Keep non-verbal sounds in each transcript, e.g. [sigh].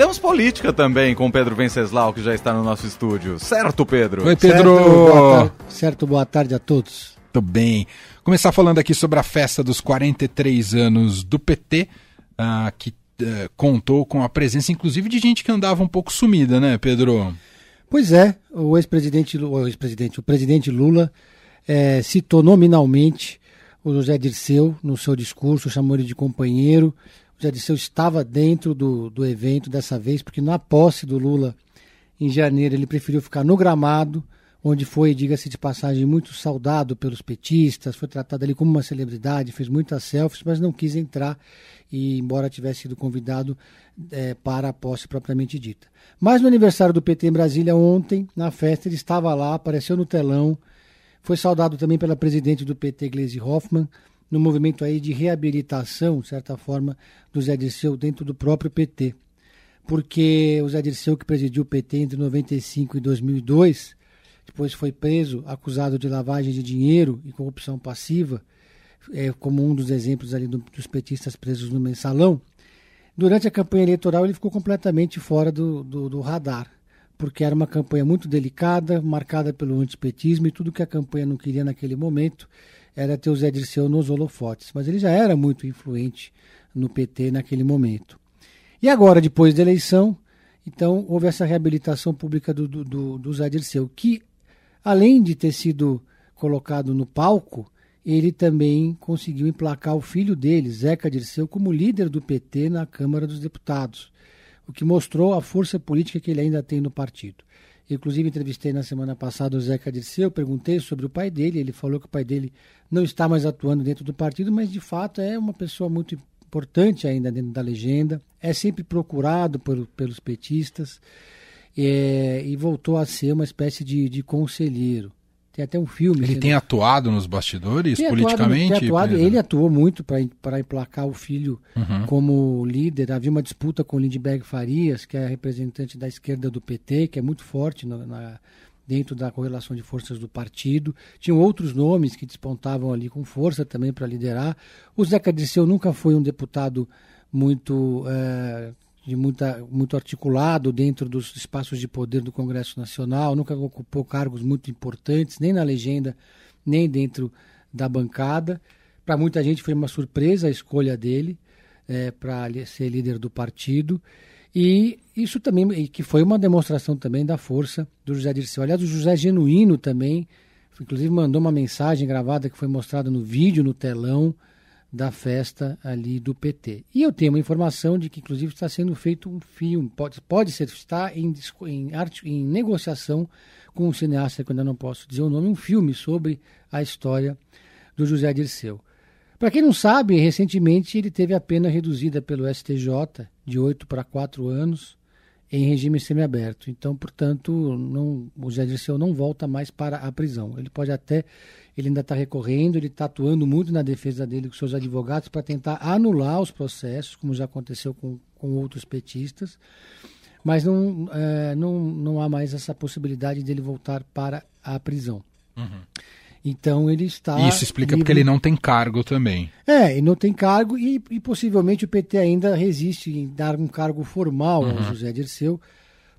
temos política também com o Pedro Venceslau, que já está no nosso estúdio. Certo, Pedro? Oi, Pedro! Certo, boa, tar certo, boa tarde a todos. Tudo bem. Começar falando aqui sobre a festa dos 43 anos do PT, uh, ah, que uh, contou com a presença, inclusive, de gente que andava um pouco sumida, né, Pedro? Pois é, o ex-presidente, o ex-presidente, o presidente Lula é, citou nominalmente o José Dirceu no seu discurso, chamou ele de companheiro. O José Dirceu estava dentro do, do evento dessa vez, porque na posse do Lula em janeiro ele preferiu ficar no gramado, onde foi, diga-se de passagem, muito saudado pelos petistas, foi tratado ali como uma celebridade, fez muitas selfies, mas não quis entrar, e embora tivesse sido convidado é, para a posse propriamente dita. Mas no aniversário do PT em Brasília ontem, na festa, ele estava lá, apareceu no telão, foi saudado também pela presidente do PT, Gleisi Hoffmann, no movimento aí de reabilitação, de certa forma, do Zé Dirceu dentro do próprio PT. Porque o Zé Dirceu, que presidiu o PT entre 95 e 2002, depois foi preso, acusado de lavagem de dinheiro e corrupção passiva, é, como um dos exemplos ali do, dos petistas presos no mensalão. Durante a campanha eleitoral ele ficou completamente fora do, do, do radar porque era uma campanha muito delicada, marcada pelo antipetismo e tudo que a campanha não queria naquele momento era ter o Zé Dirceu nos holofotes. Mas ele já era muito influente no PT naquele momento. E agora, depois da eleição, então houve essa reabilitação pública do, do, do, Zé Dirceu, que além de ter sido colocado no palco, ele também conseguiu emplacar o filho dele, Zeca Dirceu, como líder do PT na Câmara dos Deputados o que mostrou a força política que ele ainda tem no partido. Inclusive, entrevistei na semana passada o Zeca Dirceu, perguntei sobre o pai dele, ele falou que o pai dele não está mais atuando dentro do partido, mas de fato é uma pessoa muito importante ainda dentro da legenda, é sempre procurado por, pelos petistas é, e voltou a ser uma espécie de, de conselheiro. Tem até um filme. Ele tem atuado nos bastidores tem politicamente? Atuado, tem atuado, ele atuou muito para emplacar o filho uhum. como líder. Havia uma disputa com Lindbergh Farias, que é representante da esquerda do PT, que é muito forte na, na, dentro da correlação de forças do partido. Tinham outros nomes que despontavam ali com força também para liderar. O Zeca Dirceu nunca foi um deputado muito. É, de muita, muito articulado dentro dos espaços de poder do Congresso Nacional, nunca ocupou cargos muito importantes, nem na legenda, nem dentro da bancada. Para muita gente foi uma surpresa a escolha dele é, para ser líder do partido. E isso também, que foi uma demonstração também da força do José Dirceu. Aliás, o José Genuíno também, inclusive mandou uma mensagem gravada que foi mostrada no vídeo, no telão, da festa ali do PT. E eu tenho uma informação de que, inclusive, está sendo feito um filme, pode, pode ser, está em, em, arte, em negociação com um cineasta, que eu ainda não posso dizer o nome, um filme sobre a história do José Dirceu. Para quem não sabe, recentemente ele teve a pena reduzida pelo STJ de 8 para 4 anos em regime semiaberto. Então, portanto, não, o José Dirceu não volta mais para a prisão. Ele pode até ele ainda está recorrendo, ele está atuando muito na defesa dele com seus advogados para tentar anular os processos, como já aconteceu com, com outros petistas, mas não, é, não, não há mais essa possibilidade dele voltar para a prisão. Uhum. Então ele está. Isso explica livre... porque ele não tem cargo também. É, ele não tem cargo e, e, possivelmente o PT ainda resiste em dar um cargo formal uhum. ao José Dirceu,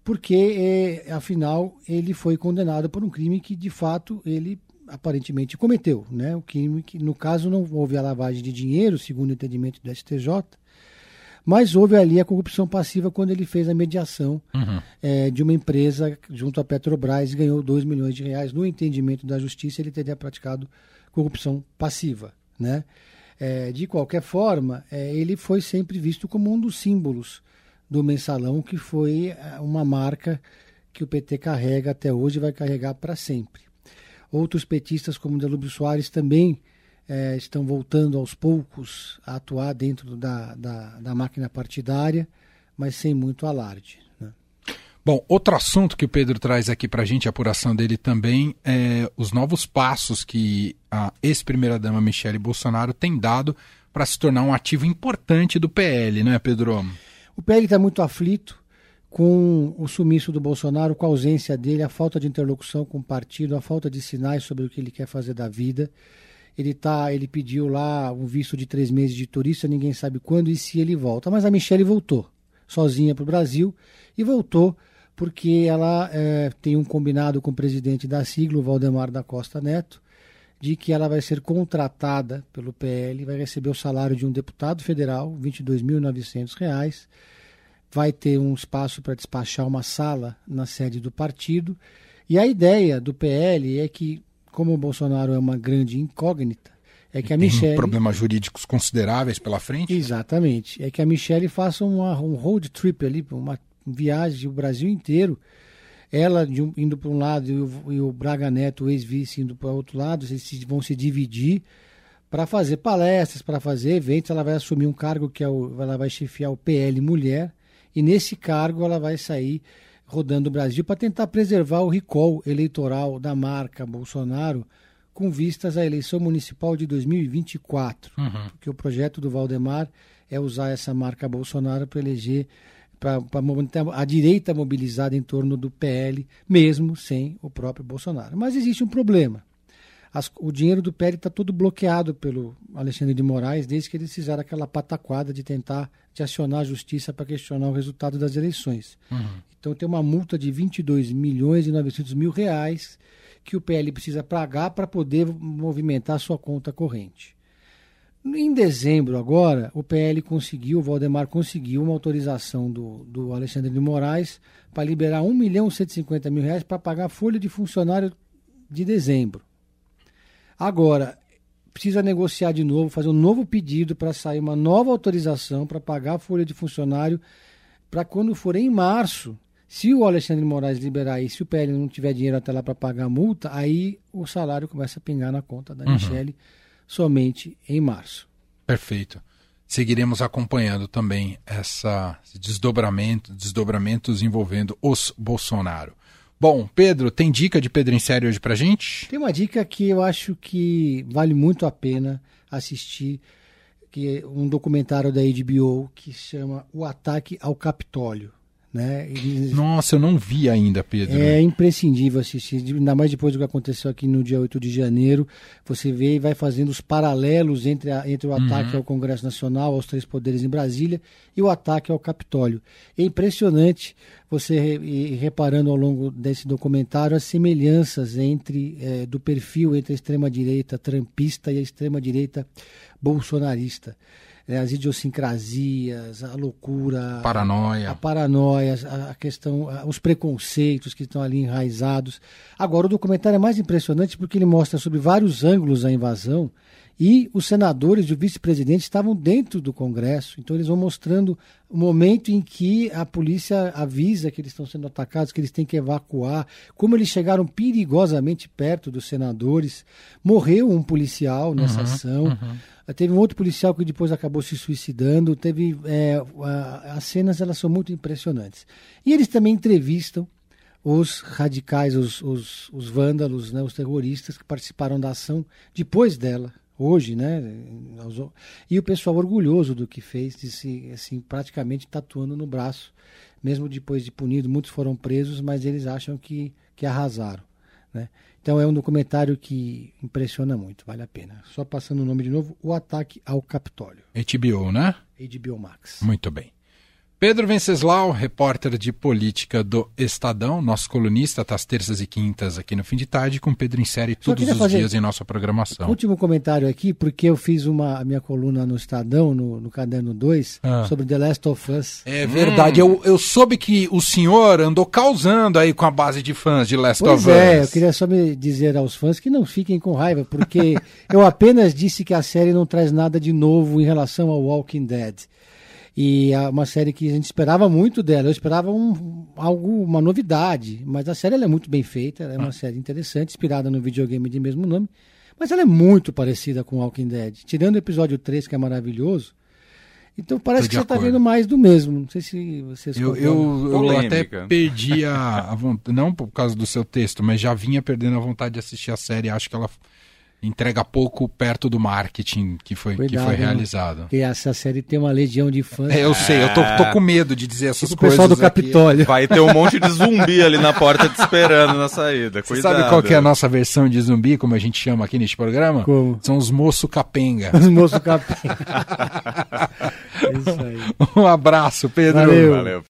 porque é, afinal ele foi condenado por um crime que de fato ele aparentemente cometeu, né? O crime que no caso não houve a lavagem de dinheiro, segundo o entendimento do STJ, mas houve ali a corrupção passiva quando ele fez a mediação uhum. é, de uma empresa junto à Petrobras e ganhou 2 milhões de reais. No entendimento da justiça, ele teria praticado corrupção passiva, né? É, de qualquer forma, é, ele foi sempre visto como um dos símbolos do mensalão, que foi uma marca que o PT carrega até hoje e vai carregar para sempre. Outros petistas, como Delúbio Soares, também é, estão voltando aos poucos a atuar dentro da, da, da máquina partidária, mas sem muito alarde. Né? Bom, outro assunto que o Pedro traz aqui para a gente, a apuração dele também, é os novos passos que a ex-primeira-dama Michele Bolsonaro tem dado para se tornar um ativo importante do PL, não é, Pedro? O PL está muito aflito com o sumiço do Bolsonaro, com a ausência dele, a falta de interlocução com o partido, a falta de sinais sobre o que ele quer fazer da vida. Ele tá, ele pediu lá um visto de três meses de turista, ninguém sabe quando e se ele volta. Mas a Michelle voltou. sozinha para o Brasil e voltou porque ela é, tem um combinado com o presidente da sigla, o Valdemar da Costa Neto, de que ela vai ser contratada pelo PL, vai receber o salário de um deputado federal, R$ 22.900, vai ter um espaço para despachar uma sala na sede do partido. E a ideia do PL é que, como o Bolsonaro é uma grande incógnita, é que a Michelle. problemas jurídicos consideráveis pela frente? Exatamente. É que a Michelle faça uma, um road trip ali, uma viagem o Brasil inteiro. Ela um, indo para um lado e o, e o, Braga Neto, o ex-vice, indo para o outro lado, eles vão se dividir para fazer palestras, para fazer eventos. Ela vai assumir um cargo que é o, ela vai chefiar o PL Mulher, e nesse cargo ela vai sair rodando o Brasil para tentar preservar o recall eleitoral da marca Bolsonaro com vistas à eleição municipal de 2024. Uhum. Porque o projeto do Valdemar é usar essa marca Bolsonaro para eleger para a direita mobilizada em torno do PL, mesmo sem o próprio Bolsonaro. Mas existe um problema. As, o dinheiro do PL está todo bloqueado pelo Alexandre de Moraes desde que eles fizeram aquela pataquada de tentar de acionar a justiça para questionar o resultado das eleições. Uhum. Então tem uma multa de 22 milhões e 900 mil reais que o PL precisa pagar para poder movimentar sua conta corrente. Em dezembro, agora, o PL conseguiu, o Valdemar conseguiu uma autorização do, do Alexandre de Moraes para liberar 1 milhão e 150 mil reais para pagar a folha de funcionário de dezembro. Agora, precisa negociar de novo, fazer um novo pedido para sair uma nova autorização para pagar a folha de funcionário para quando for em março se o Alexandre Moraes liberar e se o PL não tiver dinheiro até lá para pagar a multa, aí o salário começa a pingar na conta da uhum. Michele somente em março. Perfeito. Seguiremos acompanhando também essa desdobramento, desdobramentos envolvendo os Bolsonaro. Bom, Pedro, tem dica de Pedro em série hoje pra gente? Tem uma dica que eu acho que vale muito a pena assistir, que é um documentário da HBO que chama O Ataque ao Capitólio. Né? Eles... Nossa, eu não vi ainda, Pedro. É imprescindível assistir, ainda mais depois do que aconteceu aqui no dia 8 de janeiro. Você vê e vai fazendo os paralelos entre, a, entre o ataque uhum. ao Congresso Nacional, aos três poderes em Brasília, e o ataque ao Capitólio. É impressionante você ir reparando ao longo desse documentário as semelhanças entre é, do perfil entre a extrema-direita trampista e a extrema-direita bolsonarista né, as idiosincrasias, a loucura, paranoia. a paranoia, a questão, os preconceitos que estão ali enraizados. Agora, o documentário é mais impressionante porque ele mostra sobre vários ângulos a invasão e os senadores e o vice-presidente estavam dentro do Congresso, então eles vão mostrando o momento em que a polícia avisa que eles estão sendo atacados, que eles têm que evacuar, como eles chegaram perigosamente perto dos senadores. Morreu um policial nessa uhum, ação. Uhum. Teve um outro policial que depois acabou se suicidando. Teve é, a, as cenas elas são muito impressionantes. E eles também entrevistam os radicais, os, os, os vândalos, né, os terroristas que participaram da ação depois dela, hoje, né? E o pessoal orgulhoso do que fez, de se, assim, praticamente tatuando no braço, mesmo depois de punido, muitos foram presos, mas eles acham que, que arrasaram, né? Então é um documentário que impressiona muito, vale a pena. Só passando o nome de novo, O Ataque ao Capitólio. HBO, né? HBO Max. Muito bem. Pedro Venceslau, repórter de política do Estadão, nosso colunista, tá às terças e quintas aqui no fim de tarde, com Pedro em série todos os dias em nossa programação. Último comentário aqui, porque eu fiz uma a minha coluna no Estadão, no, no Caderno 2, ah. sobre The Last of Us. É verdade, hum. eu, eu soube que o senhor andou causando aí com a base de fãs de Last pois of é, Us. é, eu queria só me dizer aos fãs que não fiquem com raiva, porque [laughs] eu apenas disse que a série não traz nada de novo em relação ao Walking Dead. E é uma série que a gente esperava muito dela. Eu esperava um, algo, uma novidade. Mas a série é muito bem feita. é uma ah. série interessante, inspirada no videogame de mesmo nome. Mas ela é muito parecida com Walking Dead. Tirando o episódio 3, que é maravilhoso. Então parece que você está vendo mais do mesmo. Não sei se vocês Eu, eu, eu até perdi a, a vontade, não por causa do seu texto, mas já vinha perdendo a vontade de assistir a série. Acho que ela entrega pouco perto do marketing que foi, Cuidado, que foi realizado. Porque essa série tem uma legião de fãs. É, eu sei, eu tô, tô com medo de dizer essas tipo coisas. O pessoal do Capitólio. Vai ter um monte de zumbi ali na porta te esperando na saída. Cuidado. Você sabe qual que é a nossa versão de zumbi, como a gente chama aqui neste programa? Como? São os moço capenga. Os moço capenga. É [laughs] isso aí. Um abraço, Pedro. Valeu. Valeu.